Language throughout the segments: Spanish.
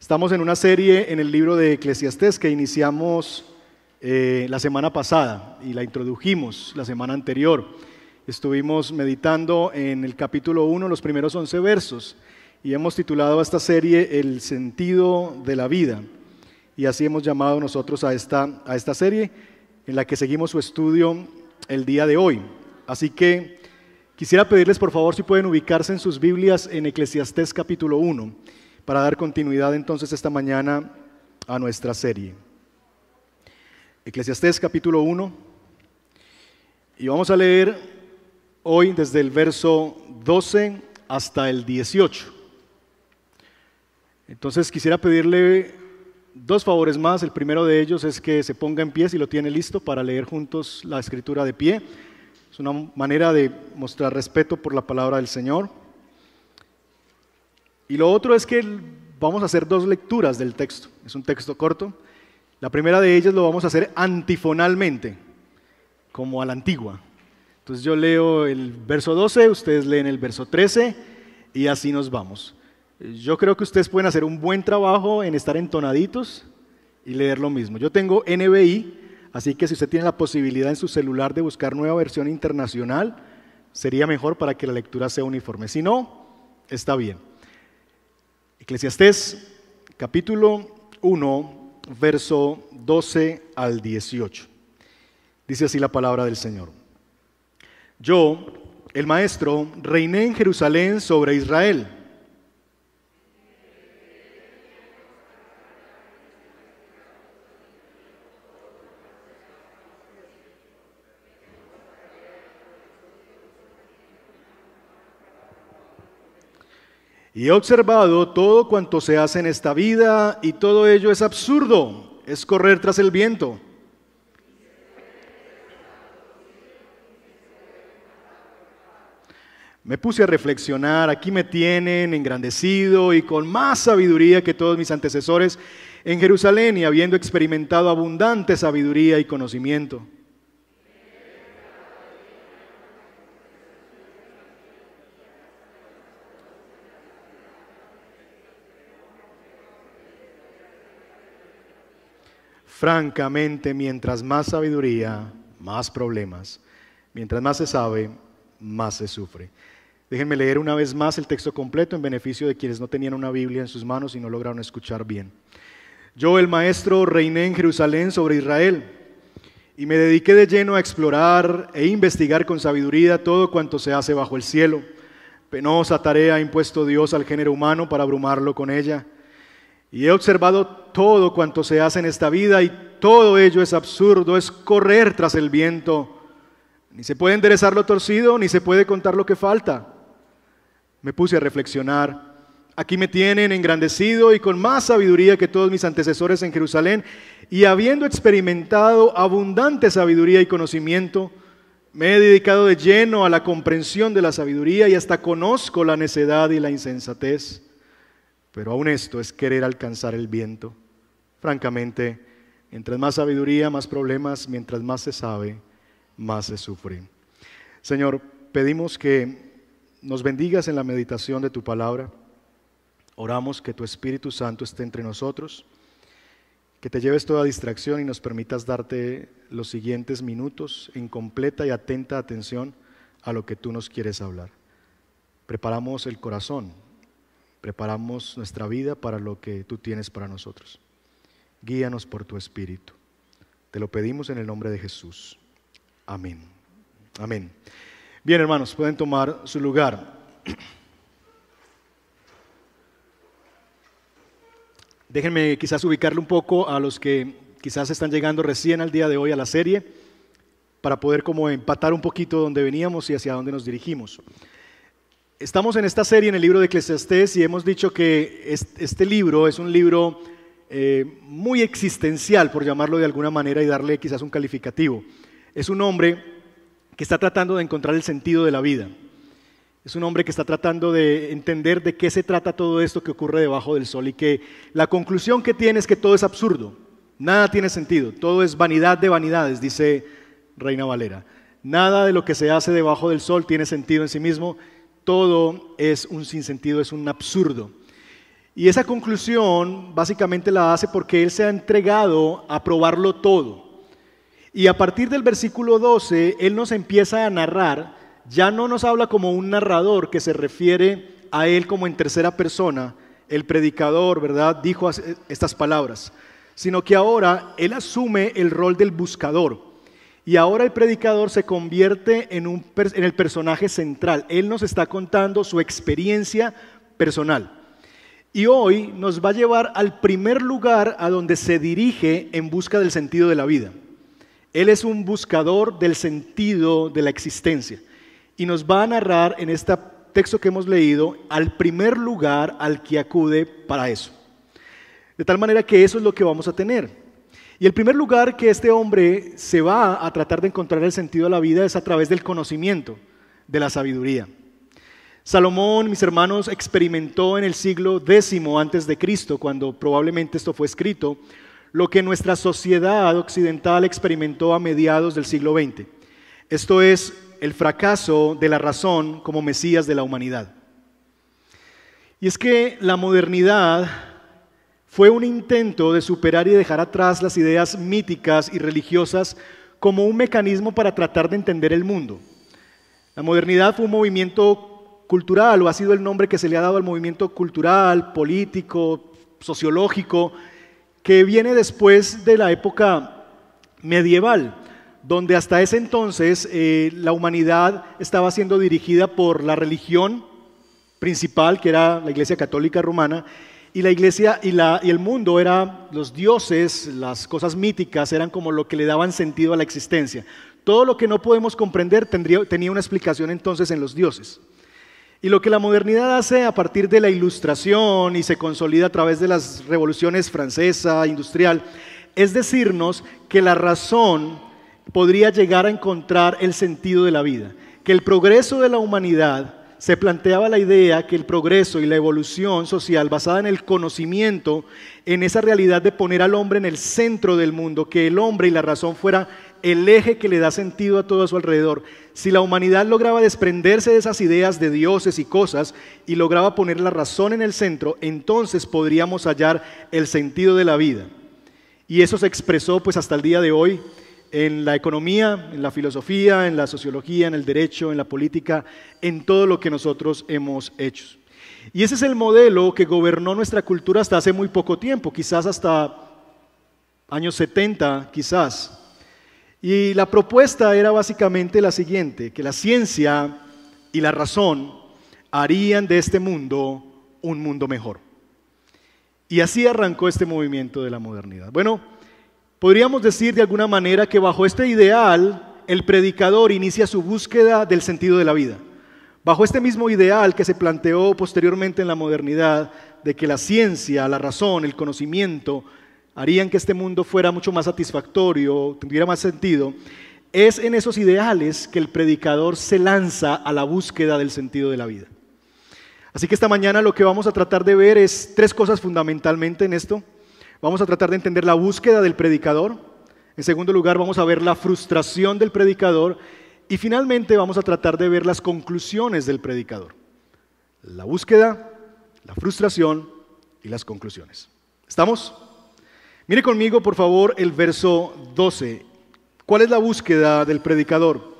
Estamos en una serie en el libro de Eclesiastés que iniciamos eh, la semana pasada y la introdujimos la semana anterior. Estuvimos meditando en el capítulo 1, los primeros 11 versos, y hemos titulado a esta serie El sentido de la vida. Y así hemos llamado nosotros a esta, a esta serie en la que seguimos su estudio el día de hoy. Así que quisiera pedirles por favor si pueden ubicarse en sus Biblias en Eclesiastés capítulo 1 para dar continuidad entonces esta mañana a nuestra serie. Eclesiastés capítulo 1. Y vamos a leer hoy desde el verso 12 hasta el 18. Entonces quisiera pedirle dos favores más. El primero de ellos es que se ponga en pie si lo tiene listo para leer juntos la escritura de pie. Es una manera de mostrar respeto por la palabra del Señor. Y lo otro es que vamos a hacer dos lecturas del texto. Es un texto corto. La primera de ellas lo vamos a hacer antifonalmente, como a la antigua. Entonces yo leo el verso 12, ustedes leen el verso 13 y así nos vamos. Yo creo que ustedes pueden hacer un buen trabajo en estar entonaditos y leer lo mismo. Yo tengo NBI, así que si usted tiene la posibilidad en su celular de buscar nueva versión internacional, sería mejor para que la lectura sea uniforme. Si no, está bien. Eclesiastés capítulo 1, verso 12 al 18. Dice así la palabra del Señor. Yo, el maestro, reiné en Jerusalén sobre Israel. Y he observado todo cuanto se hace en esta vida y todo ello es absurdo, es correr tras el viento. Me puse a reflexionar, aquí me tienen engrandecido y con más sabiduría que todos mis antecesores en Jerusalén y habiendo experimentado abundante sabiduría y conocimiento. Francamente, mientras más sabiduría, más problemas. Mientras más se sabe, más se sufre. Déjenme leer una vez más el texto completo en beneficio de quienes no tenían una Biblia en sus manos y no lograron escuchar bien. Yo, el maestro, reiné en Jerusalén sobre Israel y me dediqué de lleno a explorar e investigar con sabiduría todo cuanto se hace bajo el cielo. Penosa tarea ha impuesto Dios al género humano para abrumarlo con ella. Y he observado todo cuanto se hace en esta vida y todo ello es absurdo, es correr tras el viento. Ni se puede enderezar lo torcido, ni se puede contar lo que falta. Me puse a reflexionar. Aquí me tienen engrandecido y con más sabiduría que todos mis antecesores en Jerusalén, y habiendo experimentado abundante sabiduría y conocimiento, me he dedicado de lleno a la comprensión de la sabiduría y hasta conozco la necedad y la insensatez. Pero aún esto es querer alcanzar el viento. Francamente, mientras más sabiduría, más problemas, mientras más se sabe, más se sufre. Señor, pedimos que nos bendigas en la meditación de tu palabra. Oramos que tu Espíritu Santo esté entre nosotros, que te lleves toda distracción y nos permitas darte los siguientes minutos en completa y atenta atención a lo que tú nos quieres hablar. Preparamos el corazón preparamos nuestra vida para lo que tú tienes para nosotros. Guíanos por tu Espíritu. Te lo pedimos en el nombre de Jesús. Amén. Amén. Bien, hermanos, pueden tomar su lugar. Déjenme quizás ubicarle un poco a los que quizás están llegando recién al día de hoy a la serie para poder como empatar un poquito donde veníamos y hacia dónde nos dirigimos. Estamos en esta serie en el libro de Eclesiastés y hemos dicho que este libro es un libro eh, muy existencial, por llamarlo de alguna manera, y darle quizás un calificativo. Es un hombre que está tratando de encontrar el sentido de la vida. Es un hombre que está tratando de entender de qué se trata todo esto que ocurre debajo del sol y que la conclusión que tiene es que todo es absurdo, nada tiene sentido, todo es vanidad de vanidades, dice Reina Valera. Nada de lo que se hace debajo del sol tiene sentido en sí mismo todo es un sinsentido, es un absurdo. Y esa conclusión básicamente la hace porque Él se ha entregado a probarlo todo. Y a partir del versículo 12, Él nos empieza a narrar, ya no nos habla como un narrador que se refiere a Él como en tercera persona, el predicador, ¿verdad? Dijo estas palabras, sino que ahora Él asume el rol del buscador. Y ahora el predicador se convierte en, el personaje central. Él nos está contando su experiencia personal. Y hoy nos va a llevar al primer lugar a donde se dirige en busca del sentido de la vida. Él es un buscador del sentido de la existencia. Y nos va a narrar en este texto que hemos leído al primer lugar al que acude para eso. De tal manera que eso es lo que vamos a tener. Y el primer lugar que este hombre se va a tratar de encontrar el sentido de la vida es a través del conocimiento, de la sabiduría. Salomón, mis hermanos, experimentó en el siglo X antes de Cristo, cuando probablemente esto fue escrito, lo que nuestra sociedad occidental experimentó a mediados del siglo XX. Esto es el fracaso de la razón como Mesías de la humanidad. Y es que la modernidad fue un intento de superar y dejar atrás las ideas míticas y religiosas como un mecanismo para tratar de entender el mundo. La modernidad fue un movimiento cultural, o ha sido el nombre que se le ha dado al movimiento cultural, político, sociológico, que viene después de la época medieval, donde hasta ese entonces eh, la humanidad estaba siendo dirigida por la religión principal, que era la Iglesia Católica Romana, y la iglesia y, la, y el mundo eran los dioses, las cosas míticas, eran como lo que le daban sentido a la existencia. Todo lo que no podemos comprender tendría, tenía una explicación entonces en los dioses. Y lo que la modernidad hace a partir de la ilustración y se consolida a través de las revoluciones francesa, industrial, es decirnos que la razón podría llegar a encontrar el sentido de la vida, que el progreso de la humanidad se planteaba la idea que el progreso y la evolución social basada en el conocimiento, en esa realidad de poner al hombre en el centro del mundo, que el hombre y la razón fuera el eje que le da sentido a todo a su alrededor. Si la humanidad lograba desprenderse de esas ideas de dioses y cosas y lograba poner la razón en el centro, entonces podríamos hallar el sentido de la vida. Y eso se expresó pues hasta el día de hoy en la economía, en la filosofía, en la sociología, en el derecho, en la política, en todo lo que nosotros hemos hecho. Y ese es el modelo que gobernó nuestra cultura hasta hace muy poco tiempo, quizás hasta años 70, quizás. Y la propuesta era básicamente la siguiente, que la ciencia y la razón harían de este mundo un mundo mejor. Y así arrancó este movimiento de la modernidad. Bueno, podríamos decir de alguna manera que bajo este ideal el predicador inicia su búsqueda del sentido de la vida. Bajo este mismo ideal que se planteó posteriormente en la modernidad de que la ciencia, la razón, el conocimiento harían que este mundo fuera mucho más satisfactorio, tuviera más sentido, es en esos ideales que el predicador se lanza a la búsqueda del sentido de la vida. Así que esta mañana lo que vamos a tratar de ver es tres cosas fundamentalmente en esto. Vamos a tratar de entender la búsqueda del predicador. En segundo lugar, vamos a ver la frustración del predicador. Y finalmente vamos a tratar de ver las conclusiones del predicador. La búsqueda, la frustración y las conclusiones. ¿Estamos? Mire conmigo, por favor, el verso 12. ¿Cuál es la búsqueda del predicador?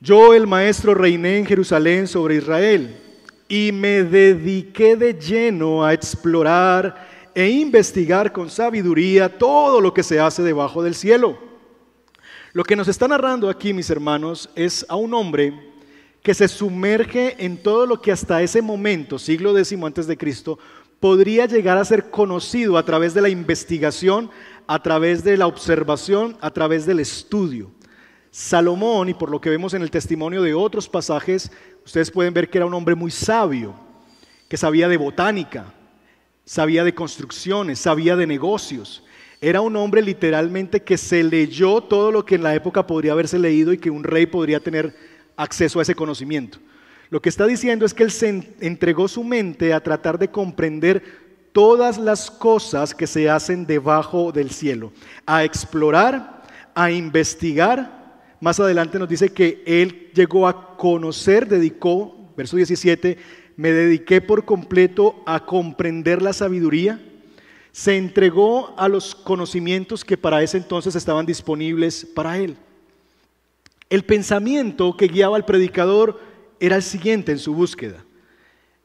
Yo, el maestro, reiné en Jerusalén sobre Israel y me dediqué de lleno a explorar e investigar con sabiduría todo lo que se hace debajo del cielo. Lo que nos está narrando aquí, mis hermanos, es a un hombre que se sumerge en todo lo que hasta ese momento, siglo X antes de Cristo, podría llegar a ser conocido a través de la investigación, a través de la observación, a través del estudio. Salomón, y por lo que vemos en el testimonio de otros pasajes, ustedes pueden ver que era un hombre muy sabio, que sabía de botánica, sabía de construcciones, sabía de negocios. Era un hombre literalmente que se leyó todo lo que en la época podría haberse leído y que un rey podría tener acceso a ese conocimiento. Lo que está diciendo es que él se entregó su mente a tratar de comprender todas las cosas que se hacen debajo del cielo, a explorar, a investigar. Más adelante nos dice que él llegó a conocer, dedicó, verso 17, me dediqué por completo a comprender la sabiduría, se entregó a los conocimientos que para ese entonces estaban disponibles para él. El pensamiento que guiaba al predicador era el siguiente en su búsqueda.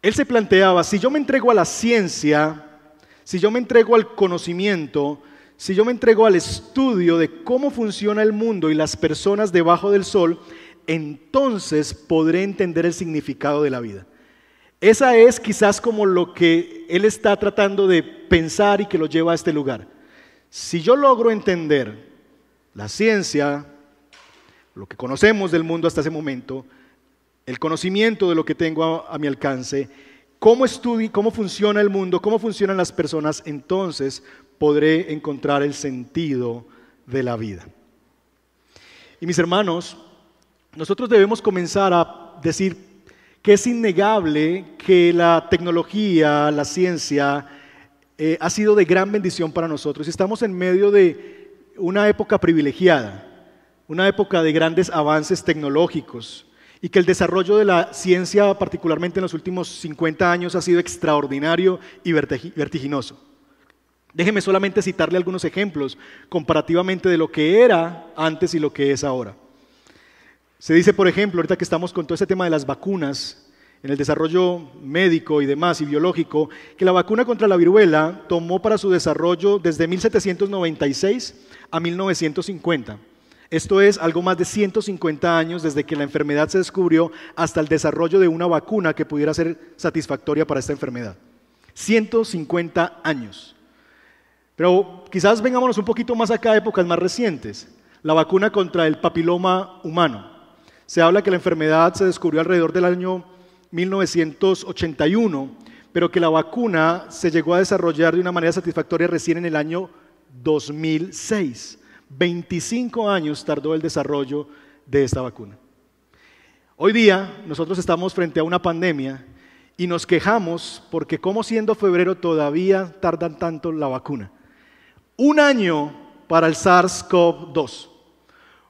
Él se planteaba, si yo me entrego a la ciencia, si yo me entrego al conocimiento, si yo me entrego al estudio de cómo funciona el mundo y las personas debajo del sol, entonces podré entender el significado de la vida. Esa es quizás como lo que él está tratando de pensar y que lo lleva a este lugar. Si yo logro entender la ciencia, lo que conocemos del mundo hasta ese momento, el conocimiento de lo que tengo a, mi alcance, cómo estudio, cómo funciona el mundo, cómo funcionan las personas, entonces podré encontrar el sentido de la vida. Y mis hermanos, nosotros debemos comenzar a decir que es innegable que la tecnología, la ciencia, eh, ha sido de gran bendición para nosotros. Estamos en medio de una época privilegiada, una época de grandes avances tecnológicos y que el desarrollo de la ciencia, particularmente en los últimos 50 años, ha sido extraordinario y vertiginoso. Déjeme solamente citarle algunos ejemplos comparativamente de lo que era antes y lo que es ahora. Se dice, por ejemplo, ahorita que estamos con todo ese tema de las vacunas, en el desarrollo médico y demás y biológico, que la vacuna contra la viruela tomó para su desarrollo desde 1796 a 1950. Esto es algo más de 150 años desde que la enfermedad se descubrió hasta el desarrollo de una vacuna que pudiera ser satisfactoria para esta enfermedad. 150 años. Pero quizás vengámonos un poquito más acá a épocas más recientes. La vacuna contra el papiloma humano. Se habla que la enfermedad se descubrió alrededor del año 1981, pero que la vacuna se llegó a desarrollar de una manera satisfactoria recién en el año 2006. 25 años tardó el desarrollo de esta vacuna. Hoy día nosotros estamos frente a una pandemia y nos quejamos porque como siendo febrero todavía tardan tanto la vacuna. Un año para el SARS-CoV-2.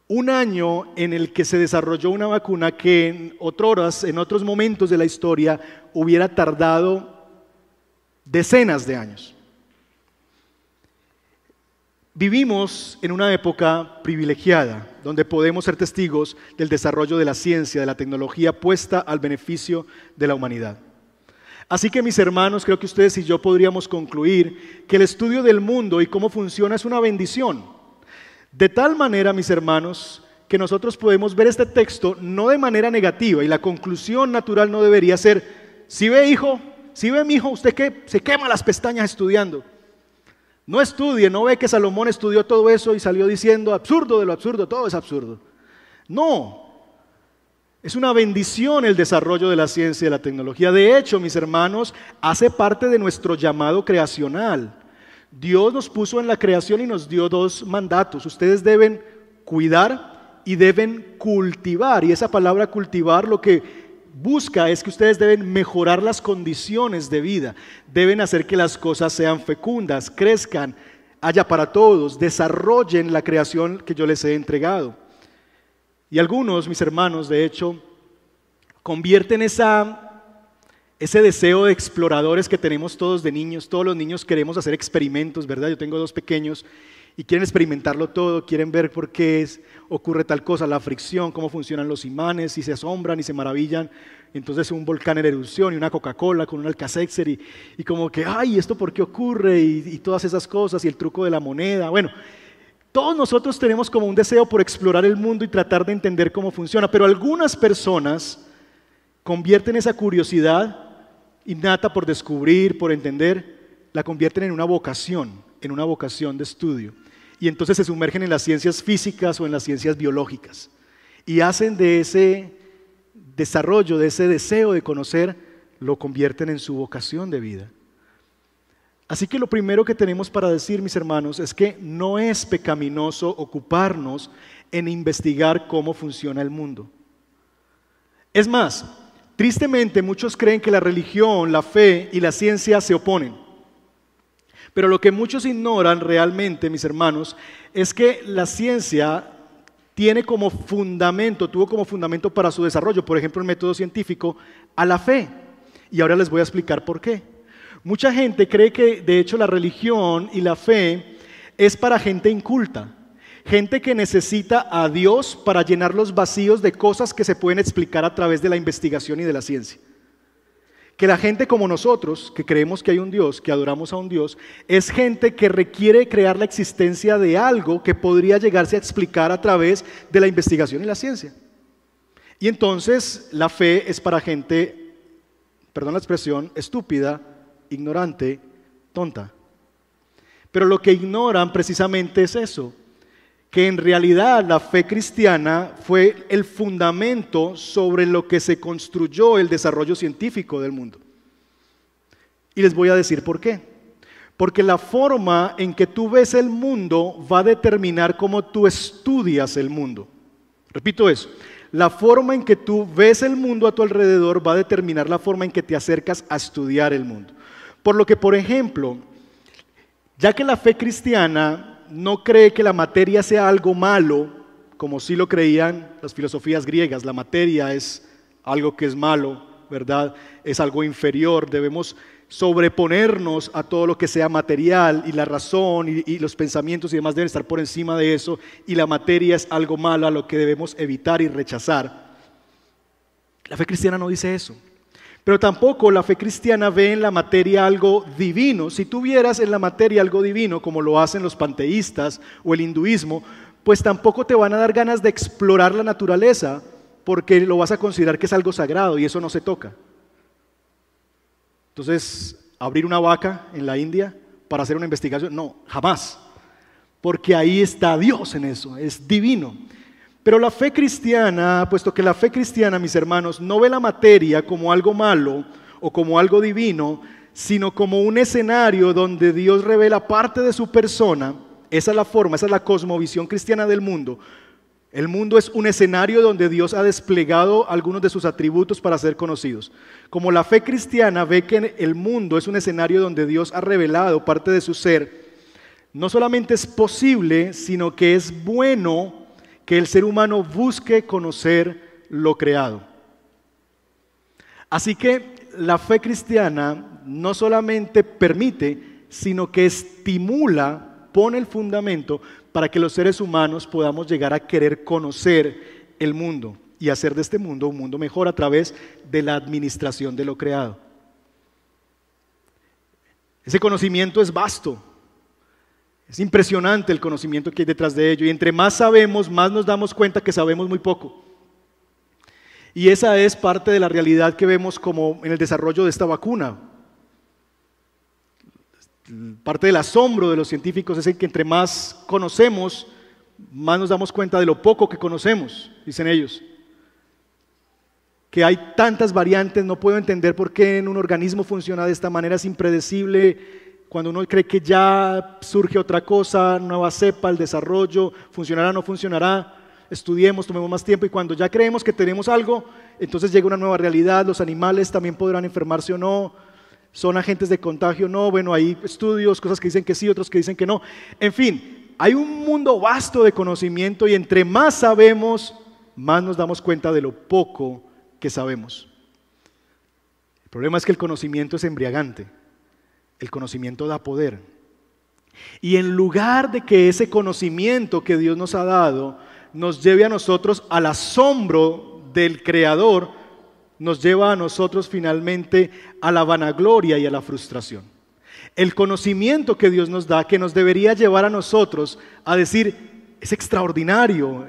Un año en el que se desarrolló una vacuna que en otros, en otros momentos de la historia hubiera tardado decenas de años. Vivimos en una época privilegiada, donde podemos ser testigos del desarrollo de la ciencia, de la tecnología puesta al beneficio de la humanidad. Así que mis hermanos, creo que ustedes y yo podríamos concluir que el estudio del mundo y cómo funciona es una bendición. De tal manera, mis hermanos, que nosotros podemos ver este texto no de manera negativa y la conclusión natural no debería ser, si ve hijo, si ve mi hijo, usted que se quema las pestañas estudiando. No estudie, no ve que Salomón estudió todo eso y salió diciendo absurdo de lo absurdo, todo es absurdo. No, es una bendición el desarrollo de la ciencia y de la tecnología. De hecho, mis hermanos, hace parte de nuestro llamado creacional. Dios nos puso en la creación y nos dio dos mandatos. Ustedes deben cuidar y deben cultivar. Y esa palabra cultivar lo que busca es que ustedes deben mejorar las condiciones de vida. Deben hacer que las cosas sean fecundas, crezcan, haya para todos, desarrollen la creación que yo les he entregado. Y algunos, mis hermanos, de hecho, convierten esa, ese deseo de exploradores que tenemos todos de niños. Todos los niños queremos hacer experimentos, ¿verdad? Yo tengo dos pequeños y quieren experimentarlo todo, quieren ver por qué es, ocurre tal cosa, la fricción, cómo funcionan los imanes, y se asombran y se maravillan. Entonces un volcán en erupción y una Coca-Cola con un Alka-Seltzer y, y, como que, ay, ¿esto por qué ocurre? Y, y todas esas cosas y el truco de la moneda. Bueno, todos nosotros tenemos como un deseo por explorar el mundo y tratar de entender cómo funciona, pero algunas personas convierten esa curiosidad innata por descubrir, por entender, la convierten en una vocación, en una vocación de estudio. Y entonces se sumergen en las ciencias físicas o en las ciencias biológicas. Y hacen de ese desarrollo, de ese deseo de conocer, lo convierten en su vocación de vida. Así que lo primero que tenemos para decir, mis hermanos, es que no es pecaminoso ocuparnos en investigar cómo funciona el mundo. Es más, tristemente muchos creen que la religión, la fe y la ciencia se oponen. Pero lo que muchos ignoran realmente, mis hermanos, es que la ciencia tiene como fundamento, tuvo como fundamento para su desarrollo, por ejemplo, el método científico, a la fe. Y ahora les voy a explicar por qué. Mucha gente cree que de hecho la religión y la fe es para gente inculta, gente que necesita a Dios para llenar los vacíos de cosas que se pueden explicar a través de la investigación y de la ciencia. Que la gente como nosotros, que creemos que hay un Dios, que adoramos a un Dios, es gente que requiere crear la existencia de algo que podría llegarse a explicar a través de la investigación y la ciencia. Y entonces la fe es para gente, perdón la expresión, estúpida, ignorante, tonta. Pero lo que ignoran precisamente es eso, que en realidad la fe cristiana fue el fundamento sobre lo que se construyó el desarrollo científico del mundo. Y les voy a decir por qué. Porque la forma en que tú ves el mundo va a determinar cómo tú estudias el mundo. Repito eso. La forma en que tú ves el mundo a tu alrededor va a determinar la forma en que te acercas a estudiar el mundo. Por lo que, por ejemplo, ya que la fe cristiana no cree que la materia sea algo malo, como sí lo creían las filosofías griegas. La materia es algo que es malo, ¿verdad? Es algo inferior. Debemos sobreponernos a todo lo que sea material y la razón y, los pensamientos y demás deben estar por encima de eso y la materia es algo malo a lo que debemos evitar y rechazar. La fe cristiana no dice eso. Pero tampoco la fe cristiana ve en la materia algo divino. Si tú vieras en la materia algo divino, como lo hacen los panteístas o el hinduismo, pues tampoco te van a dar ganas de explorar la naturaleza, porque lo vas a considerar que es algo sagrado y eso no se toca. Entonces, abrir una vaca en la India para hacer una investigación, no, jamás. Porque ahí está Dios en eso, es divino. Pero la fe cristiana, puesto que la fe cristiana, mis hermanos, no ve la materia como algo malo o como algo divino, sino como un escenario donde Dios revela parte de su persona, esa es la forma, esa es la cosmovisión cristiana del mundo. El mundo es un escenario donde Dios ha desplegado algunos de sus atributos para ser conocidos. Como la fe cristiana ve que el mundo es un escenario donde Dios ha revelado parte de su ser, no solamente es posible, sino que es bueno que el ser humano busque conocer lo creado. Así que la fe cristiana no solamente permite, sino que estimula, pone el fundamento para que los seres humanos podamos llegar a querer conocer el mundo y hacer de este mundo un mundo mejor a través de la administración de lo creado. Ese conocimiento es vasto, es impresionante el conocimiento que hay detrás de ello. Y entre más sabemos, más nos damos cuenta que sabemos muy poco. Y esa es parte de la realidad que vemos como en el desarrollo de esta vacuna. Parte del asombro de los científicos es que entre más conocemos, más nos damos cuenta de lo poco que conocemos, dicen ellos. Que hay tantas variantes, no puedo entender por qué en un organismo funciona de esta manera, es impredecible, cuando uno cree que ya surge otra cosa, nueva cepa, el desarrollo, funcionará o no funcionará, estudiemos, tomemos más tiempo y cuando ya creemos que tenemos algo, entonces llega una nueva realidad, los animales también podrán enfermarse o no, son agentes de contagio o no, bueno, hay estudios, cosas que dicen que sí, otros que dicen que no, en fin, hay un mundo vasto de conocimiento y entre más sabemos, más nos damos cuenta de lo poco que sabemos. El problema es que el conocimiento es embriagante. El conocimiento da poder. Y en lugar de que ese conocimiento que Dios nos ha dado nos lleve a nosotros al asombro del Creador, nos lleva a nosotros finalmente a la vanagloria y a la frustración. El conocimiento que Dios nos da, que nos debería llevar a nosotros a decir, es extraordinario,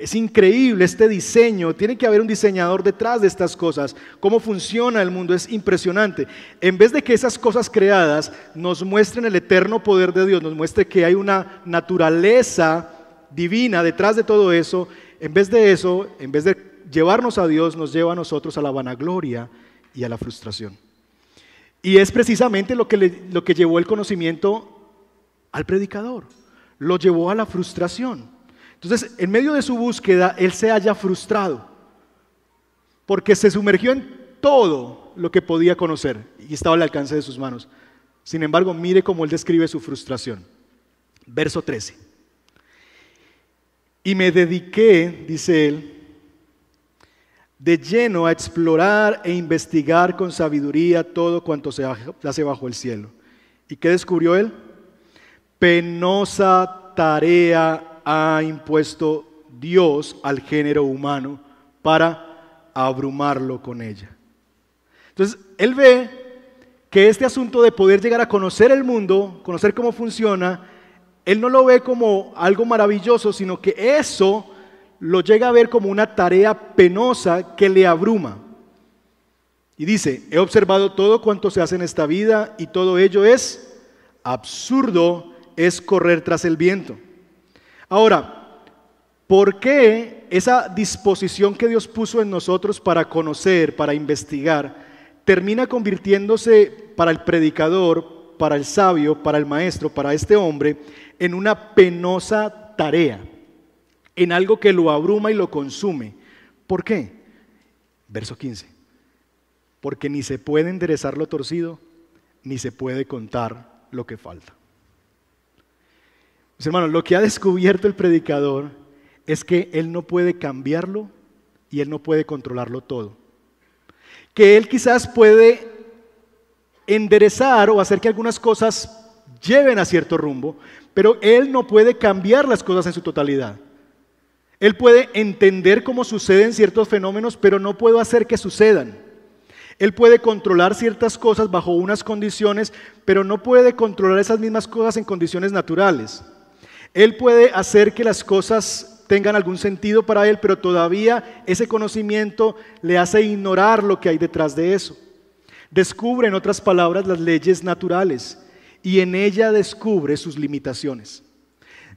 es increíble este diseño, tiene que haber un diseñador detrás de estas cosas. Cómo funciona el mundo es impresionante. En vez de que esas cosas creadas nos muestren el eterno poder de Dios, nos muestre que hay una naturaleza divina detrás de todo eso, en vez de eso, en vez de llevarnos a Dios, nos lleva a nosotros a la vanagloria y a la frustración. Y es precisamente lo que, lo que llevó el conocimiento al predicador, lo llevó a la frustración. Entonces, en medio de su búsqueda, él se haya frustrado, porque se sumergió en todo lo que podía conocer y estaba al alcance de sus manos. Sin embargo, mire cómo él describe su frustración. Verso 13. Y me dediqué, dice él, de lleno a explorar e investigar con sabiduría todo cuanto se hace bajo el cielo. ¿Y qué descubrió él? Penosa tarea ha impuesto Dios al género humano para abrumarlo con ella. Entonces, él ve que este asunto de poder llegar a conocer el mundo, conocer cómo funciona, él no lo ve como algo maravilloso, sino que eso lo llega a ver como una tarea penosa que le abruma. Y dice, he observado todo cuanto se hace en esta vida y todo ello es absurdo, es correr tras el viento. Ahora, ¿por qué esa disposición que Dios puso en nosotros para conocer, para investigar, termina convirtiéndose para el predicador, para el sabio, para el maestro, para este hombre, en una penosa tarea? en algo que lo abruma y lo consume. ¿Por qué? Verso 15. Porque ni se puede enderezar lo torcido, ni se puede contar lo que falta. Mis hermanos, lo que ha descubierto el predicador es que él no puede cambiarlo y él no puede controlarlo todo. Que él quizás puede enderezar o hacer que algunas cosas lleven a cierto rumbo, pero él no puede cambiar las cosas en su totalidad. Él puede entender cómo suceden ciertos fenómenos, pero no puedo hacer que sucedan. Él puede controlar ciertas cosas bajo unas condiciones, pero no puede controlar esas mismas cosas en condiciones naturales. Él puede hacer que las cosas tengan algún sentido para él, pero todavía ese conocimiento le hace ignorar lo que hay detrás de eso. Descubre, en otras palabras, las leyes naturales y en ella descubre sus limitaciones.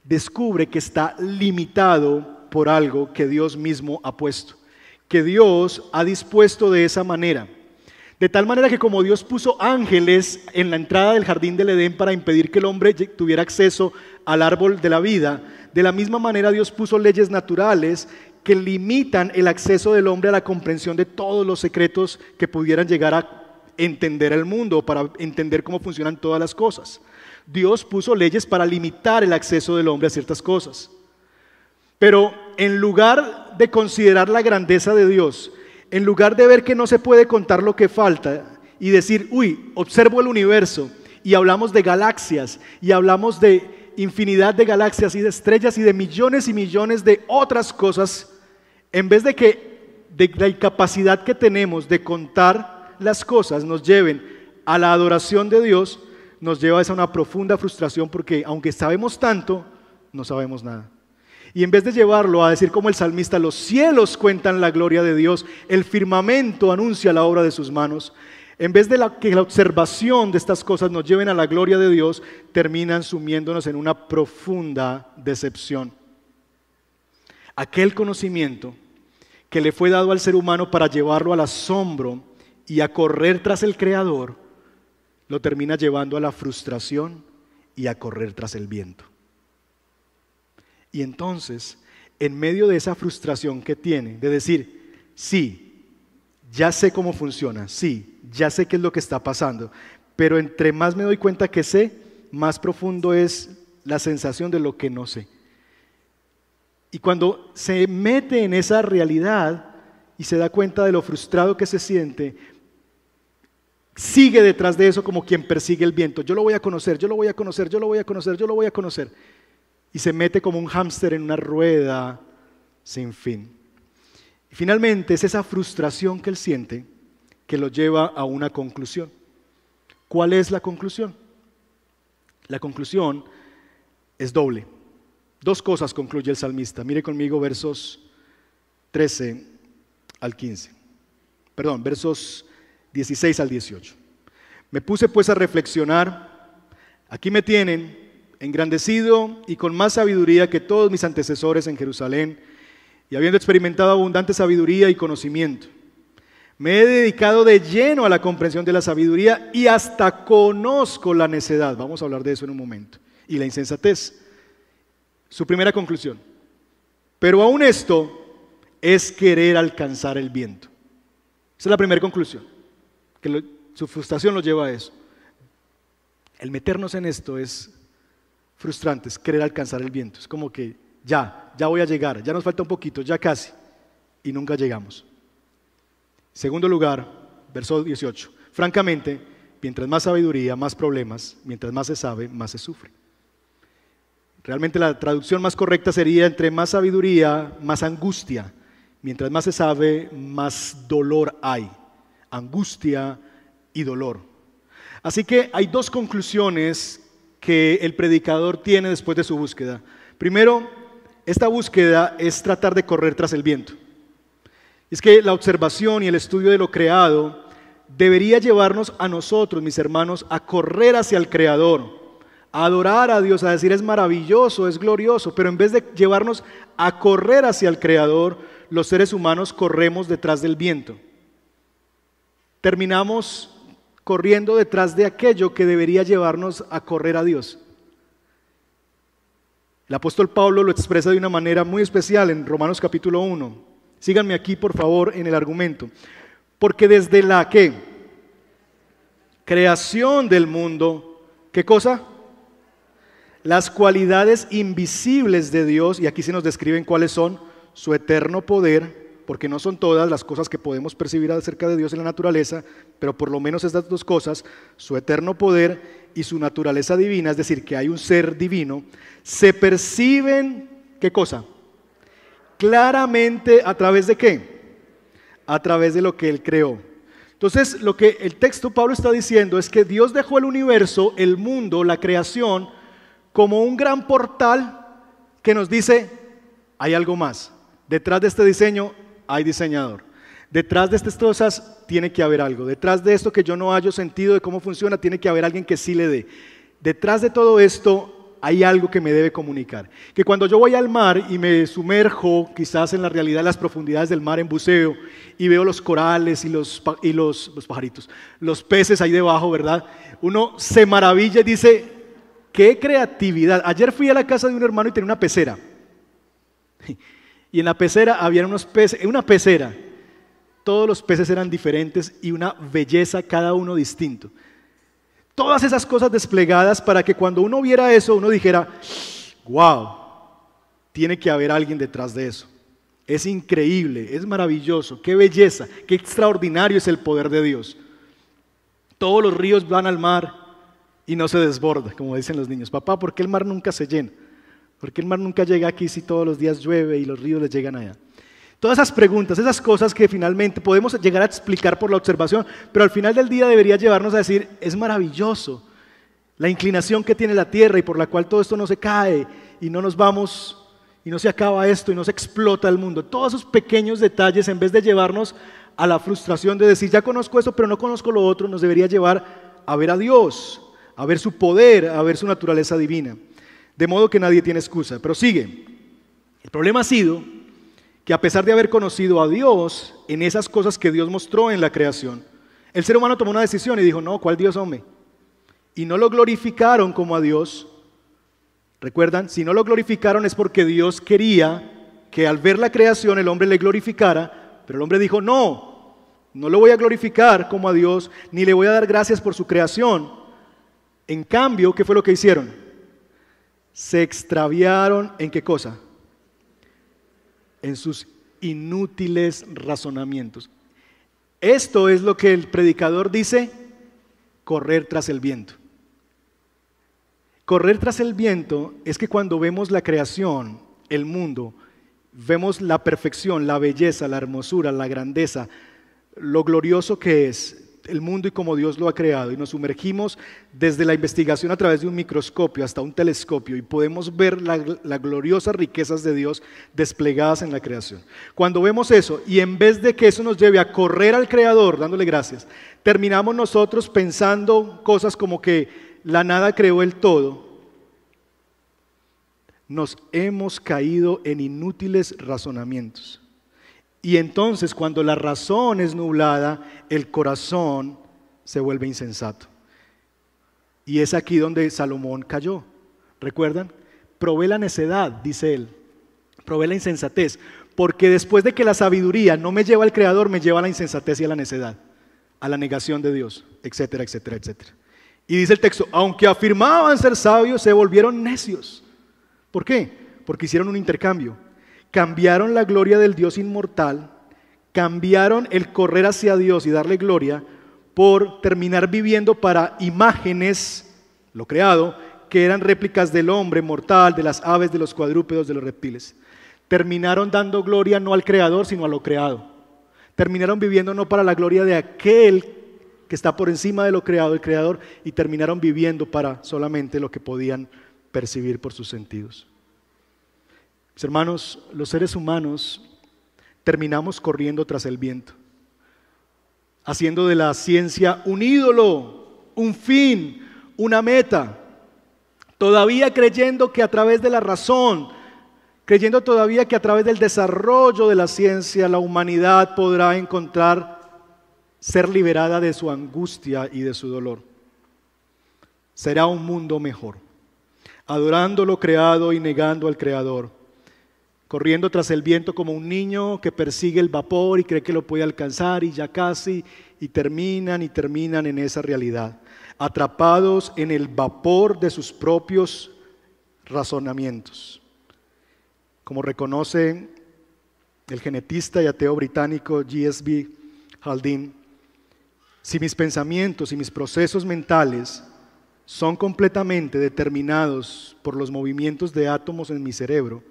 Descubre que está limitado por algo que Dios mismo ha puesto, que Dios ha dispuesto de esa manera. De tal manera que como Dios puso ángeles en la entrada del jardín del Edén para impedir que el hombre tuviera acceso al árbol de la vida, de la misma manera Dios puso leyes naturales que limitan el acceso del hombre a la comprensión de todos los secretos que pudieran llegar a entender el mundo, para entender cómo funcionan todas las cosas. Dios puso leyes para limitar el acceso del hombre a ciertas cosas. Pero en lugar de considerar la grandeza de Dios, en lugar de ver que no se puede contar lo que falta y decir, uy, observo el universo y hablamos de galaxias y hablamos de infinidad de galaxias y de estrellas y de millones y millones de otras cosas, en vez de que la incapacidad que tenemos de contar las cosas nos lleven a la adoración de Dios, nos lleva a una profunda frustración porque aunque sabemos tanto, no sabemos nada. Y en vez de llevarlo a decir como el salmista, los cielos cuentan la gloria de Dios, el firmamento anuncia la obra de sus manos, en vez de que la observación de estas cosas nos lleven a la gloria de Dios, terminan sumiéndonos en una profunda decepción. Aquel conocimiento que le fue dado al ser humano para llevarlo al asombro y a correr tras el Creador, lo termina llevando a la frustración y a correr tras el viento. Y entonces, en medio de esa frustración que tiene, de decir, sí, ya sé cómo funciona, sí, ya sé qué es lo que está pasando, pero entre más me doy cuenta que sé, más profundo es la sensación de lo que no sé. Y cuando se mete en esa realidad y se da cuenta de lo frustrado que se siente, sigue detrás de eso como quien persigue el viento. Yo lo voy a conocer, yo lo voy a conocer, yo lo voy a conocer, yo lo voy a conocer y se mete como un hámster en una rueda sin fin. Y finalmente es esa frustración que él siente que lo lleva a una conclusión. ¿Cuál es la conclusión? La conclusión es doble. Dos cosas concluye el salmista. Mire conmigo versos 13 al 15. Perdón, versos 16 al 18. Me puse pues a reflexionar. Aquí me tienen engrandecido y con más sabiduría que todos mis antecesores en Jerusalén, y habiendo experimentado abundante sabiduría y conocimiento. Me he dedicado de lleno a la comprensión de la sabiduría y hasta conozco la necedad. Vamos a hablar de eso en un momento. Y la insensatez. Su primera conclusión. Pero aún esto es querer alcanzar el viento. Esa es la primera conclusión. Que su frustración lo lleva a eso. El meternos en esto es frustrante, es querer alcanzar el viento. Es como que ya, ya voy a llegar, ya nos falta un poquito, ya casi, y nunca llegamos. Segundo lugar, verso 18. Francamente, mientras más sabiduría, más problemas, mientras más se sabe, más se sufre. Realmente la traducción más correcta sería entre más sabiduría, más angustia. Mientras más se sabe, más dolor hay. Angustia y dolor. Así que hay dos conclusiones que el predicador tiene después de su búsqueda. Primero, esta búsqueda es tratar de correr tras el viento. Es que la observación y el estudio de lo creado debería llevarnos a nosotros, mis hermanos, a correr hacia el Creador, a adorar a Dios, a decir es maravilloso, es glorioso, pero en vez de llevarnos a correr hacia el Creador, los seres humanos corremos detrás del viento. Terminamos corriendo detrás de aquello que debería llevarnos a correr a Dios. El apóstol Pablo lo expresa de una manera muy especial en Romanos capítulo 1. Síganme aquí, por favor, en el argumento. Porque desde la creación del mundo, ¿qué cosa? Las cualidades invisibles de Dios, y aquí se nos describen cuáles son, su eterno poder, porque no son todas las cosas que podemos percibir acerca de Dios en la naturaleza, pero por lo menos estas dos cosas, su eterno poder y su naturaleza divina, es decir, que hay un ser divino, se perciben, ¿qué cosa? claramente a través de qué? A través de lo que Él creó. Entonces, lo que el texto Pablo está diciendo es que Dios dejó el universo, el mundo, la creación, como un gran portal que nos dice, hay algo más. Detrás de este diseño hay diseñador. Detrás de estas cosas tiene que haber algo. Detrás de esto que yo no hallo sentido de cómo funciona, tiene que haber alguien que sí le dé. Detrás de todo esto hay algo que me debe comunicar. Que cuando yo voy al mar y me sumerjo quizás en la realidad las profundidades del mar en buceo y veo los corales y los, y los, los pajaritos, los peces ahí debajo, ¿verdad? Uno se maravilla y dice, qué creatividad. Ayer fui a la casa de un hermano y tenía una pecera. Y en la pecera había unos peces, una pecera. Todos los peces eran diferentes y una belleza cada uno distinto. Todas esas cosas desplegadas para que cuando uno viera eso, uno dijera, wow, tiene que haber alguien detrás de eso. Es increíble, es maravilloso, qué belleza, qué extraordinario es el poder de Dios. Todos los ríos van al mar y no se desborda, como dicen los niños. Papá, ¿por qué el mar nunca se llena? ¿Por qué el mar nunca llega aquí si todos los días llueve y los ríos les llegan allá? Todas esas preguntas, esas cosas que finalmente podemos llegar a explicar por la observación, pero al final del día debería llevarnos a decir, es maravilloso la inclinación que tiene la tierra y por la cual todo esto no se cae y no nos vamos y no se acaba esto y no se explota el mundo. Todos esos pequeños detalles, en vez de llevarnos a la frustración de decir, ya conozco esto, pero no conozco lo otro, nos debería llevar a ver a Dios, a ver su poder, a ver su naturaleza divina. De modo que nadie tiene excusa. Pero sigue. El problema ha sido que a pesar de haber conocido a Dios en esas cosas que Dios mostró en la creación, el ser humano tomó una decisión y dijo, no, ¿cuál Dios hombre? Y no lo glorificaron como a Dios. ¿Recuerdan? Si no lo glorificaron es porque Dios quería que al ver la creación el hombre le glorificara, pero el hombre dijo, no, no lo voy a glorificar como a Dios, ni le voy a dar gracias por su creación. En cambio, ¿qué fue lo que hicieron? Se extraviaron en qué cosa? en sus inútiles razonamientos. Esto es lo que el predicador dice, correr tras el viento. Correr tras el viento es que cuando vemos la creación, el mundo, vemos la perfección, la belleza, la hermosura, la grandeza, lo glorioso que es, el mundo y como Dios lo ha creado y nos sumergimos desde la investigación a través de un microscopio hasta un telescopio y podemos ver las gloriosas riquezas de Dios desplegadas en la creación. Cuando vemos eso y en vez de que eso nos lleve a correr al Creador dándole gracias, terminamos nosotros pensando cosas como que la nada creó el todo, nos hemos caído en inútiles razonamientos. Y entonces cuando la razón es nublada, el corazón se vuelve insensato. Y es aquí donde Salomón cayó. ¿Recuerdan? Probé la necedad, dice él. Probé la insensatez. Porque después de que la sabiduría no me lleva al Creador, me lleva a la insensatez y a la necedad, a la negación de Dios, etcétera, etcétera, etcétera. Y dice el texto, aunque afirmaban ser sabios, se volvieron necios. ¿Por qué? Porque hicieron un intercambio cambiaron la gloria del Dios inmortal, cambiaron el correr hacia Dios y darle gloria por terminar viviendo para imágenes, lo creado, que eran réplicas del hombre mortal, de las aves, de los cuadrúpedos, de los reptiles. Terminaron dando gloria no al creador, sino a lo creado. Terminaron viviendo no para la gloria de aquel que está por encima de lo creado, el creador, y terminaron viviendo para solamente lo que podían percibir por sus sentidos. Mis hermanos, los seres humanos terminamos corriendo tras el viento haciendo de la ciencia un ídolo, un fin, una meta, todavía creyendo que a través de la razón, creyendo todavía que a través del desarrollo de la ciencia la humanidad podrá encontrar ser liberada de su angustia y de su dolor. Será un mundo mejor, adorando lo creado y negando al creador corriendo tras el viento como un niño que persigue el vapor y cree que lo puede alcanzar y ya casi, y terminan y terminan en esa realidad, atrapados en el vapor de sus propios razonamientos. Como reconoce el genetista y ateo británico G.S.B. Haldin, si mis pensamientos y mis procesos mentales son completamente determinados por los movimientos de átomos en mi cerebro,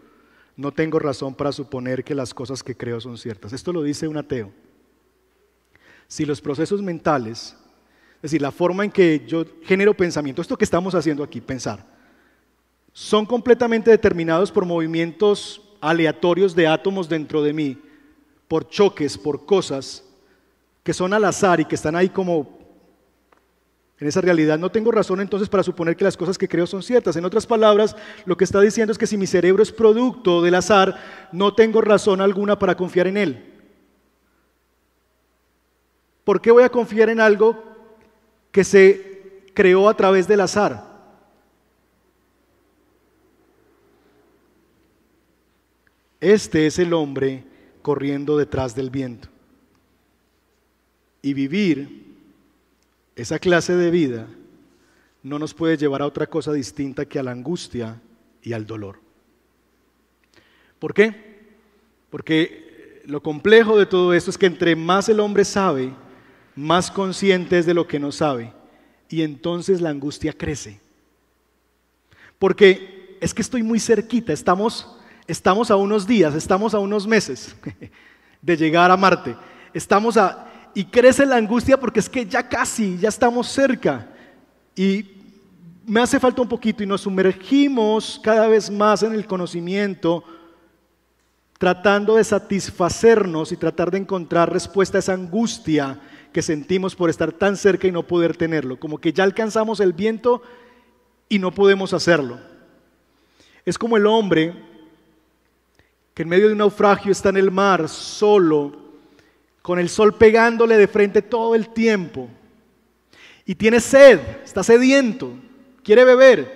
no tengo razón para suponer que las cosas que creo son ciertas. Esto lo dice un ateo. Si los procesos mentales, es decir, la forma en que yo genero pensamiento, esto que estamos haciendo aquí, pensar, son completamente determinados por movimientos aleatorios de átomos dentro de mí, por choques, por cosas que son al azar y que están ahí como en esa realidad. No tengo razón entonces para suponer que las cosas que creo son ciertas. En otras palabras, lo que está diciendo es que si mi cerebro es producto del azar, no tengo razón alguna para confiar en él. ¿Por qué voy a confiar en algo que se creó a través del azar? Este es el hombre corriendo detrás del viento. Y vivir esa clase de vida no nos puede llevar a otra cosa distinta que a la angustia y al dolor. ¿Por qué? Porque lo complejo de todo esto es que entre más el hombre sabe, más consciente es de lo que no sabe. Y entonces la angustia crece. Porque es que estoy muy cerquita, estamos, estamos a unos días, estamos a unos meses de llegar a Marte. Estamos a, y crece la angustia porque es que ya casi, ya estamos cerca. Y me hace falta un poquito y nos sumergimos cada vez más en el conocimiento, tratando de satisfacernos y tratar de encontrar respuesta a esa angustia que sentimos por estar tan cerca y no poder tenerlo. Como que ya alcanzamos el viento y no podemos hacerlo. Es como el hombre que en medio de un naufragio está en el mar solo con el sol pegándole de frente todo el tiempo. Y tiene sed, está sediento, quiere beber.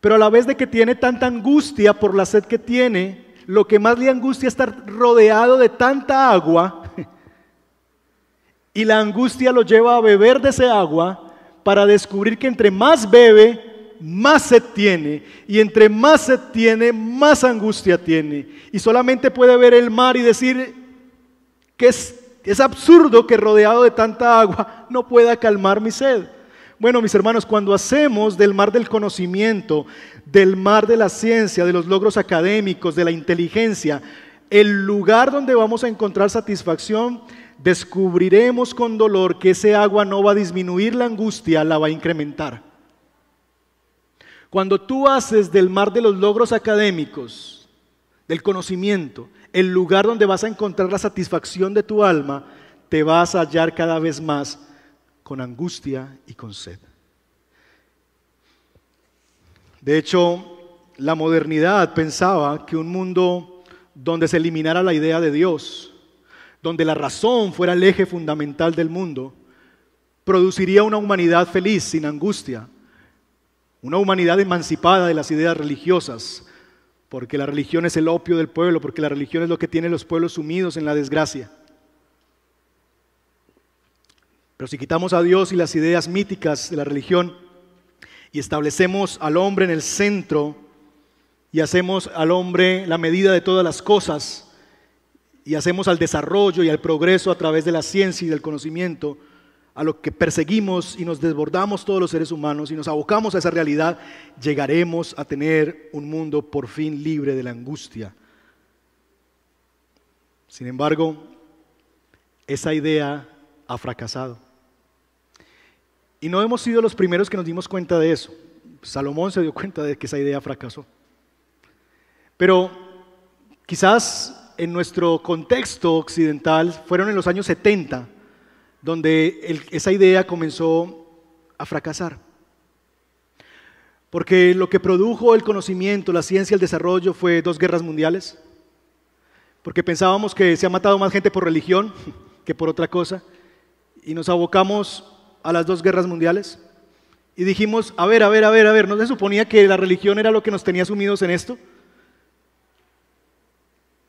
Pero a la vez de que tiene tanta angustia por la sed que tiene, lo que más le angustia es estar rodeado de tanta agua. Y la angustia lo lleva a beber de ese agua para descubrir que entre más bebe, más sed tiene. Y entre más sed tiene, más angustia tiene. Y solamente puede ver el mar y decir, que es, es absurdo que rodeado de tanta agua no pueda calmar mi sed. Bueno, mis hermanos, cuando hacemos del mar del conocimiento, del mar de la ciencia, de los logros académicos, de la inteligencia, el lugar donde vamos a encontrar satisfacción, descubriremos con dolor que ese agua no va a disminuir la angustia, la va a incrementar. Cuando tú haces del mar de los logros académicos, del conocimiento, el lugar donde vas a encontrar la satisfacción de tu alma, te vas a hallar cada vez más con angustia y con sed. De hecho, la modernidad pensaba que un mundo donde se eliminara la idea de Dios, donde la razón fuera el eje fundamental del mundo, produciría una humanidad feliz, sin angustia, una humanidad emancipada de las ideas religiosas, porque la religión es el opio del pueblo, porque la religión es lo que tiene los pueblos sumidos en la desgracia. Pero si quitamos a Dios y las ideas míticas de la religión y establecemos al hombre en el centro y hacemos al hombre la medida de todas las cosas y hacemos al desarrollo y al progreso a través de la ciencia y del conocimiento, a lo que perseguimos y nos desbordamos todos los seres humanos y nos abocamos a esa realidad, llegaremos a tener un mundo por fin libre de la angustia. Sin embargo, esa idea ha fracasado. Y no hemos sido los primeros que nos dimos cuenta de eso. Salomón se dio cuenta de que esa idea fracasó. Pero quizás en nuestro contexto occidental fueron en los años 70 donde esa idea comenzó a fracasar. Porque lo que produjo el conocimiento, la ciencia, el desarrollo fue dos guerras mundiales. Porque pensábamos que se ha matado más gente por religión que por otra cosa. Y nos abocamos a las dos guerras mundiales. Y dijimos, a ver, a ver, a ver, a ver, ¿no se suponía que la religión era lo que nos tenía sumidos en esto?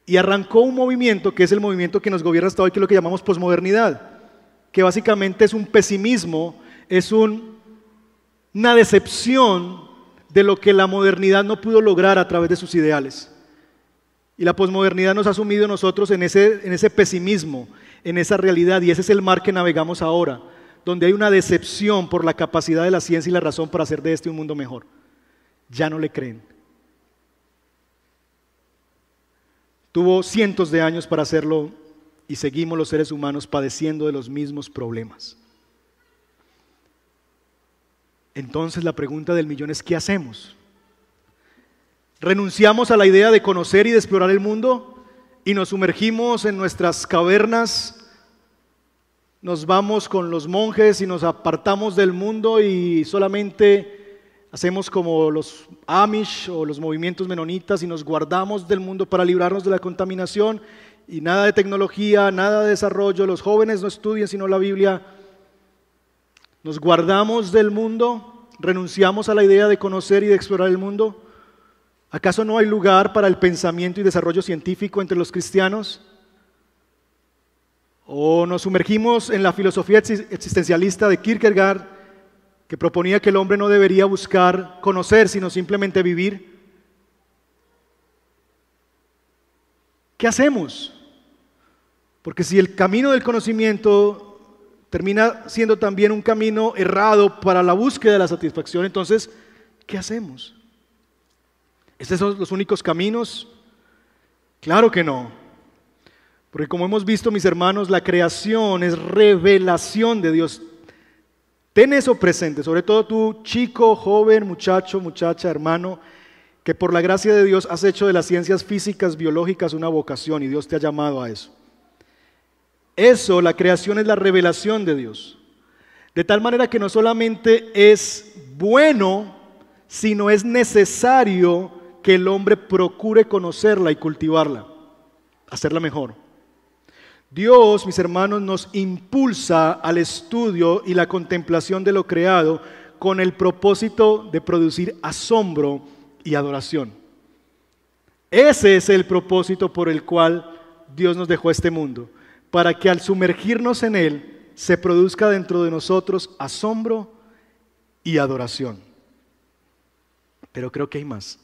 Y arrancó un movimiento que es el movimiento que nos gobierna hasta hoy, que es lo que llamamos posmodernidad que básicamente es un pesimismo, es una decepción de lo que la modernidad no pudo lograr a través de sus ideales. Y la posmodernidad nos ha sumido nosotros en ese, en ese pesimismo, en esa realidad, y ese es el mar que navegamos ahora, donde hay una decepción por la capacidad de la ciencia y la razón para hacer de este un mundo mejor. Ya no le creen. Tuvo cientos de años para hacerlo y seguimos los seres humanos padeciendo de los mismos problemas. Entonces la pregunta del millón es, ¿qué hacemos? ¿Renunciamos a la idea de conocer y de explorar el mundo y nos sumergimos en nuestras cavernas? Nos vamos con los monjes y nos apartamos del mundo y solamente hacemos como los Amish o los movimientos menonitas y nos guardamos del mundo para librarnos de la contaminación y nada de tecnología, nada de desarrollo, los jóvenes no estudian sino la Biblia, nos guardamos del mundo, renunciamos a la idea de conocer y de explorar el mundo. ¿Acaso no hay lugar para el pensamiento y desarrollo científico entre los cristianos? ¿O nos sumergimos en la filosofía existencialista de Kierkegaard, que proponía que el hombre no debería buscar conocer, sino simplemente vivir? ¿Qué hacemos? Porque si el camino del conocimiento termina siendo también un camino errado para la búsqueda de la satisfacción, entonces, ¿qué hacemos? ¿Estos son los únicos caminos? Claro que no. Porque como hemos visto, mis hermanos, la creación es revelación de Dios. Ten eso presente, sobre todo tú, chico, joven, muchacho, muchacha, hermano, que por la gracia de Dios has hecho de las ciencias físicas, biológicas una vocación y Dios te ha llamado a eso. Eso, la creación es la revelación de Dios. De tal manera que no solamente es bueno, sino es necesario que el hombre procure conocerla y cultivarla, hacerla mejor. Dios, mis hermanos, nos impulsa al estudio y la contemplación de lo creado con el propósito de producir asombro y adoración. Ese es el propósito por el cual Dios nos dejó este mundo para que al sumergirnos en Él se produzca dentro de nosotros asombro y adoración. Pero creo que hay más.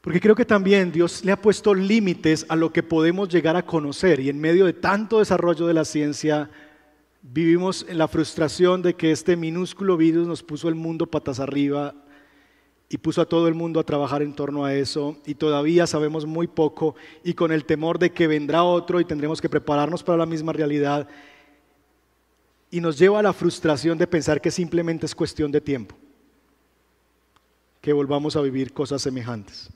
Porque creo que también Dios le ha puesto límites a lo que podemos llegar a conocer y en medio de tanto desarrollo de la ciencia vivimos en la frustración de que este minúsculo virus nos puso el mundo patas arriba y puso a todo el mundo a trabajar en torno a eso y todavía sabemos muy poco y con el temor de que vendrá otro y tendremos que prepararnos para la misma realidad y nos lleva a la frustración de pensar que simplemente es cuestión de tiempo que volvamos a vivir cosas semejantes.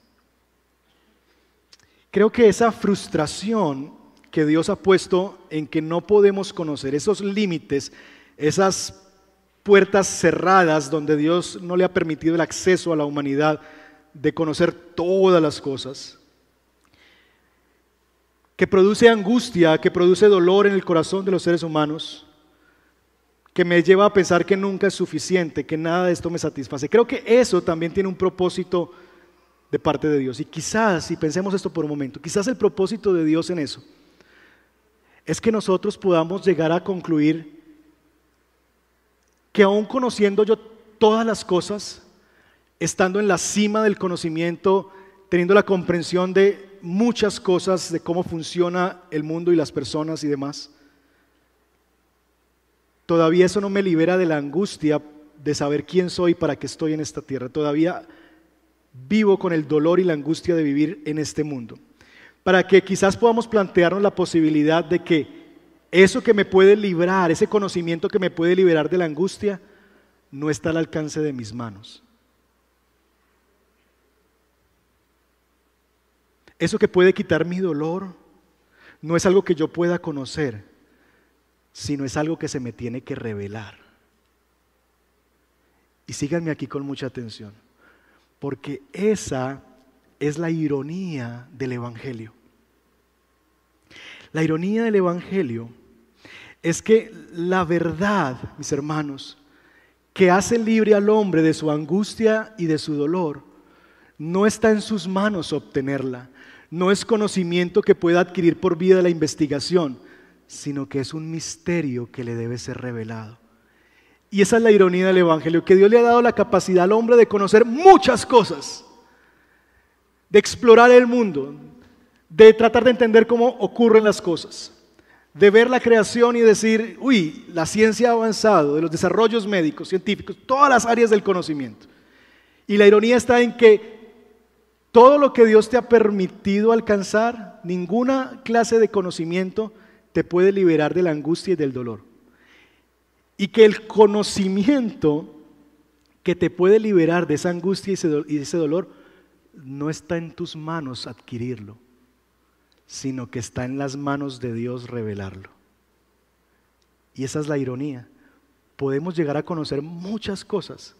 Creo que esa frustración que Dios ha puesto en que no podemos conocer esos límites, esas puertas cerradas donde Dios no le ha permitido el acceso a la humanidad de conocer todas las cosas, que produce angustia, que produce dolor en el corazón de los seres humanos, que me lleva a pensar que nunca es suficiente, que nada de esto me satisface. Creo que eso también tiene un propósito de parte de Dios. Y quizás, si pensemos esto por un momento, quizás el propósito de Dios en eso es que nosotros podamos llegar a concluir que aún conociendo yo todas las cosas, estando en la cima del conocimiento, teniendo la comprensión de muchas cosas de cómo funciona el mundo y las personas y demás. Todavía eso no me libera de la angustia de saber quién soy para qué estoy en esta tierra. Todavía vivo con el dolor y la angustia de vivir en este mundo. Para que quizás podamos plantearnos la posibilidad de que eso que me puede librar, ese conocimiento que me puede liberar de la angustia, no está al alcance de mis manos. Eso que puede quitar mi dolor no es algo que yo pueda conocer, sino es algo que se me tiene que revelar. Y síganme aquí con mucha atención, porque esa es la ironía del Evangelio. La ironía del Evangelio es que la verdad, mis hermanos, que hace libre al hombre de su angustia y de su dolor, no está en sus manos obtenerla, no es conocimiento que pueda adquirir por vía de la investigación, sino que es un misterio que le debe ser revelado. Y esa es la ironía del Evangelio, que Dios le ha dado la capacidad al hombre de conocer muchas cosas, de explorar el mundo, de tratar de entender cómo ocurren las cosas, de ver la creación y decir, uy, la ciencia ha avanzado, de los desarrollos médicos, científicos, todas las áreas del conocimiento. Y la ironía está en que todo lo que Dios te ha permitido alcanzar, ninguna clase de conocimiento te puede liberar de la angustia y del dolor. Y que el conocimiento que te puede liberar de esa angustia y ese dolor no está en tus manos adquirirlo, sino que está en las manos de Dios revelarlo. Y esa es la ironía. Podemos llegar a conocer muchas cosas,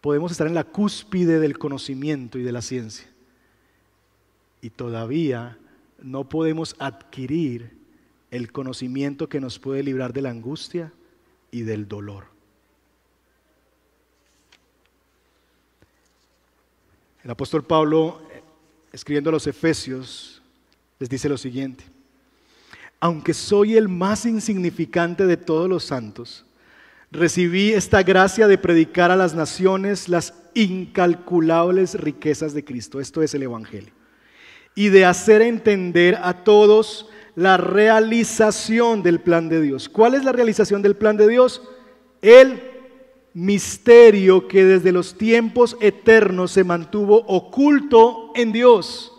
podemos estar en la cúspide del conocimiento y de la ciencia. Y todavía no podemos adquirir el conocimiento que nos puede librar de la angustia y del dolor. El apóstol Pablo, escribiendo a los Efesios, les dice lo siguiente, aunque soy el más insignificante de todos los santos, recibí esta gracia de predicar a las naciones las incalculables riquezas de Cristo. Esto es el Evangelio. Y de hacer entender a todos la realización del plan de Dios. ¿Cuál es la realización del plan de Dios? El misterio que desde los tiempos eternos se mantuvo oculto en Dios.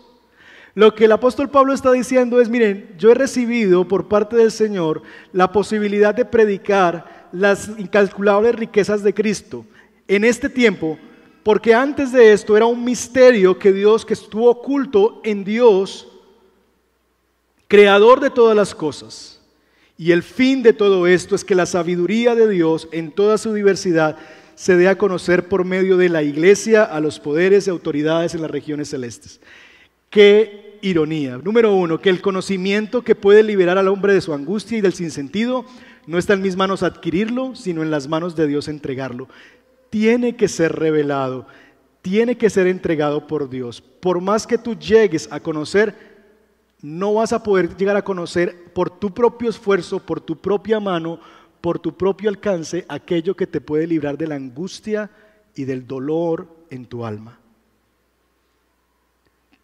Lo que el apóstol Pablo está diciendo es, miren, yo he recibido por parte del Señor la posibilidad de predicar las incalculables riquezas de Cristo en este tiempo, porque antes de esto era un misterio que Dios, que estuvo oculto en Dios, creador de todas las cosas. Y el fin de todo esto es que la sabiduría de Dios en toda su diversidad se dé a conocer por medio de la iglesia a los poderes y autoridades en las regiones celestes. Qué ironía. Número uno, que el conocimiento que puede liberar al hombre de su angustia y del sinsentido no está en mis manos adquirirlo, sino en las manos de Dios entregarlo. Tiene que ser revelado, tiene que ser entregado por Dios. Por más que tú llegues a conocer, no vas a poder llegar a conocer por tu propio esfuerzo, por tu propia mano, por tu propio alcance, aquello que te puede librar de la angustia y del dolor en tu alma.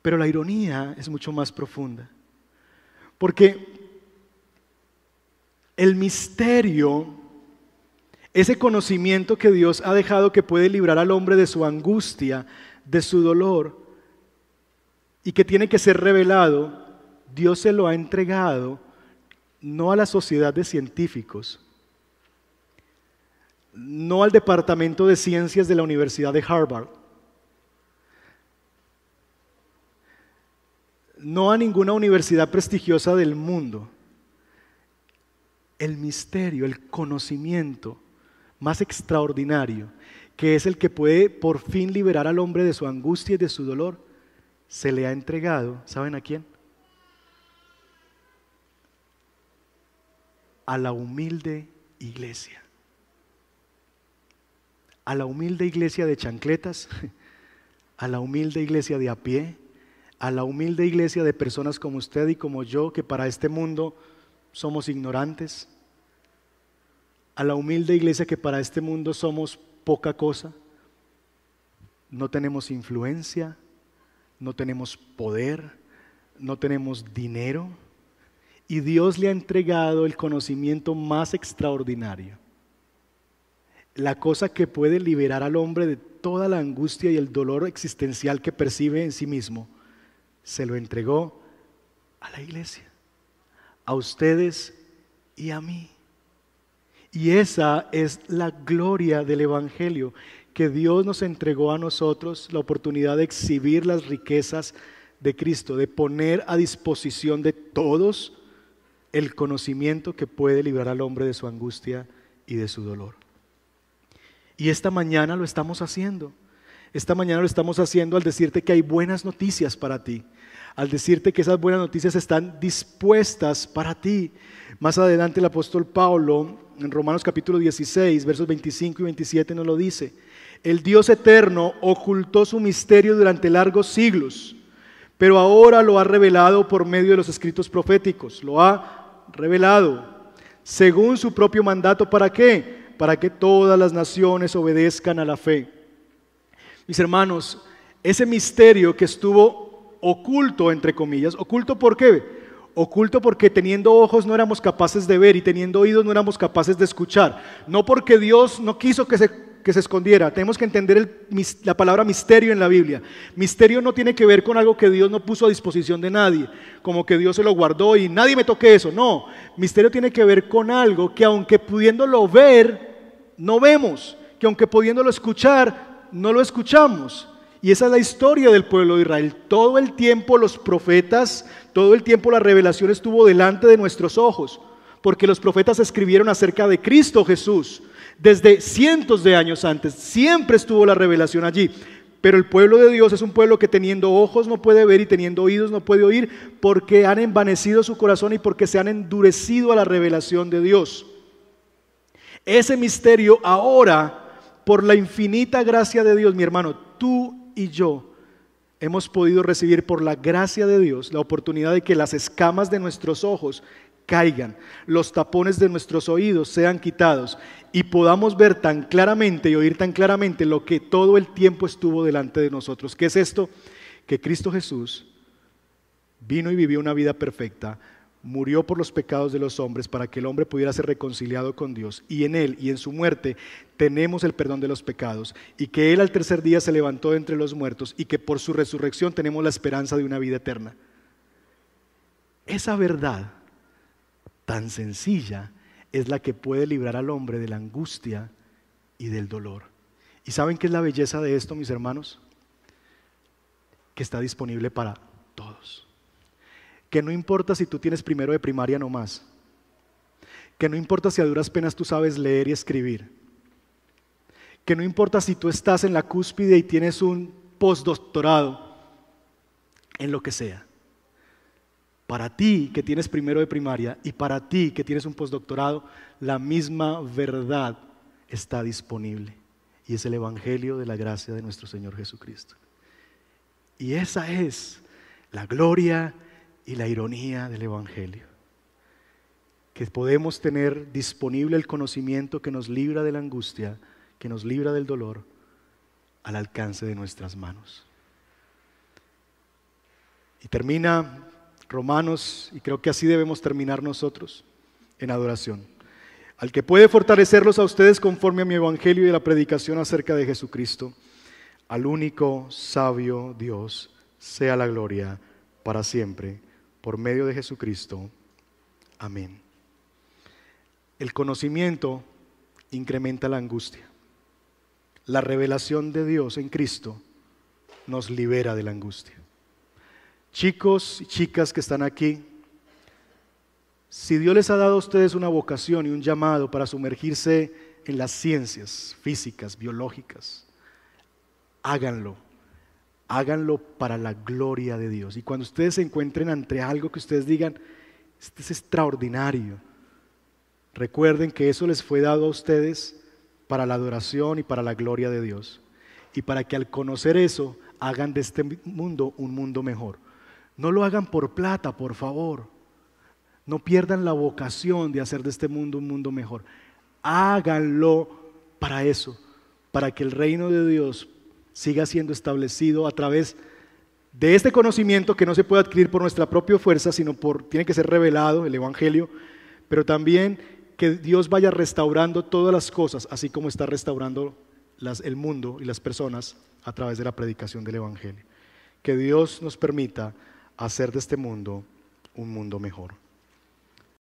Pero la ironía es mucho más profunda. Porque el misterio, ese conocimiento que Dios ha dejado que puede librar al hombre de su angustia, de su dolor, y que tiene que ser revelado, Dios se lo ha entregado no a la sociedad de científicos, no al Departamento de Ciencias de la Universidad de Harvard, no a ninguna universidad prestigiosa del mundo el misterio, el conocimiento más extraordinario, que es el que puede por fin liberar al hombre de su angustia y de su dolor, se le ha entregado, ¿saben a quién? A la humilde iglesia. A la humilde iglesia de chancletas, a la humilde iglesia de a pie, a la humilde iglesia de personas como usted y como yo, que para este mundo somos ignorantes, a la humilde iglesia que para este mundo somos poca cosa, no tenemos influencia, no tenemos poder, no tenemos dinero, y Dios le ha entregado el conocimiento más extraordinario. La cosa que puede liberar al hombre de toda la angustia y el dolor existencial que percibe en sí mismo, se lo entregó a la iglesia, a ustedes y a mí. Y esa es la gloria del Evangelio, que Dios nos entregó a nosotros la oportunidad de exhibir las riquezas de Cristo, de poner a disposición de todos el conocimiento que puede librar al hombre de su angustia y de su dolor. Y esta mañana lo estamos haciendo. Esta mañana lo estamos haciendo al decirte que hay buenas noticias para ti, al decirte que esas buenas noticias están dispuestas para ti. Más adelante el apóstol Pablo, en Romanos capítulo 16, versos 25 y 27 nos lo dice. El Dios eterno ocultó su misterio durante largos siglos, pero ahora lo ha revelado por medio de los escritos proféticos. Lo ha revelado, según su propio mandato, ¿para qué? Para que todas las naciones obedezcan a la fe. Mis hermanos, ese misterio que estuvo oculto, entre comillas, oculto ¿por qué? Oculto porque teniendo ojos no éramos capaces de ver y teniendo oídos no éramos capaces de escuchar. No porque Dios no quiso que se que se escondiera. Tenemos que entender la palabra misterio en la Biblia. Misterio no tiene que ver con algo que Dios no puso a disposición de nadie, como que Dios se lo guardó y nadie me toque eso. No, misterio tiene que ver con algo que aunque pudiéndolo ver, no vemos, que aunque pudiéndolo escuchar, no lo escuchamos. Y esa es la historia del pueblo de Israel. Todo el tiempo los profetas, todo el tiempo la revelación estuvo delante de nuestros ojos, porque los profetas escribieron acerca de Cristo Jesús desde cientos de años antes. Siempre estuvo la revelación allí. Pero el pueblo de Dios es un pueblo que teniendo ojos no puede ver y teniendo oídos no puede oír porque han envanecido su corazón y porque se han endurecido a la revelación de Dios. Ese misterio ahora, por la infinita gracia de Dios, mi hermano, tú y yo hemos podido recibir por la gracia de Dios la oportunidad de que las escamas de nuestros ojos caigan, los tapones de nuestros oídos sean quitados y podamos ver tan claramente y oír tan claramente lo que todo el tiempo estuvo delante de nosotros. ¿Qué es esto? Que Cristo Jesús vino y vivió una vida perfecta, murió por los pecados de los hombres para que el hombre pudiera ser reconciliado con Dios y en él y en su muerte tenemos el perdón de los pecados y que él al tercer día se levantó de entre los muertos y que por su resurrección tenemos la esperanza de una vida eterna. Esa verdad tan sencilla es la que puede librar al hombre de la angustia y del dolor. ¿Y saben qué es la belleza de esto, mis hermanos? Que está disponible para todos. Que no importa si tú tienes primero de primaria no más. Que no importa si a duras penas tú sabes leer y escribir. Que no importa si tú estás en la cúspide y tienes un postdoctorado en lo que sea para ti que tienes primero de primaria y para ti que tienes un postdoctorado, la misma verdad está disponible. Y es el Evangelio de la gracia de nuestro Señor Jesucristo. Y esa es la gloria y la ironía del Evangelio. Que podemos tener disponible el conocimiento que nos libra de la angustia, que nos libra del dolor, al alcance de nuestras manos. Y termina Romanos, y creo que así debemos terminar nosotros en adoración. Al que puede fortalecerlos a ustedes conforme a mi evangelio y a la predicación acerca de Jesucristo, al único sabio Dios, sea la gloria para siempre, por medio de Jesucristo. Amén. El conocimiento incrementa la angustia. La revelación de Dios en Cristo nos libera de la angustia. Chicos y chicas que están aquí, si Dios les ha dado a ustedes una vocación y un llamado para sumergirse en las ciencias físicas, biológicas, háganlo. Háganlo para la gloria de Dios. Y cuando ustedes se encuentren ante algo que ustedes digan, este es extraordinario, recuerden que eso les fue dado a ustedes para la adoración y para la gloria de Dios. Y para que al conocer eso hagan de este mundo un mundo mejor. No lo hagan por plata, por favor. No pierdan la vocación de hacer de este mundo un mundo mejor. Háganlo para eso, para que el reino de Dios siga siendo establecido a través de este conocimiento que no se puede adquirir por nuestra propia fuerza, sino por, tiene que ser revelado el Evangelio, pero también que Dios vaya restaurando todas las cosas, así como está restaurando el mundo y las personas a través de la predicación del Evangelio. Que Dios nos permita hacer de este mundo un mundo mejor.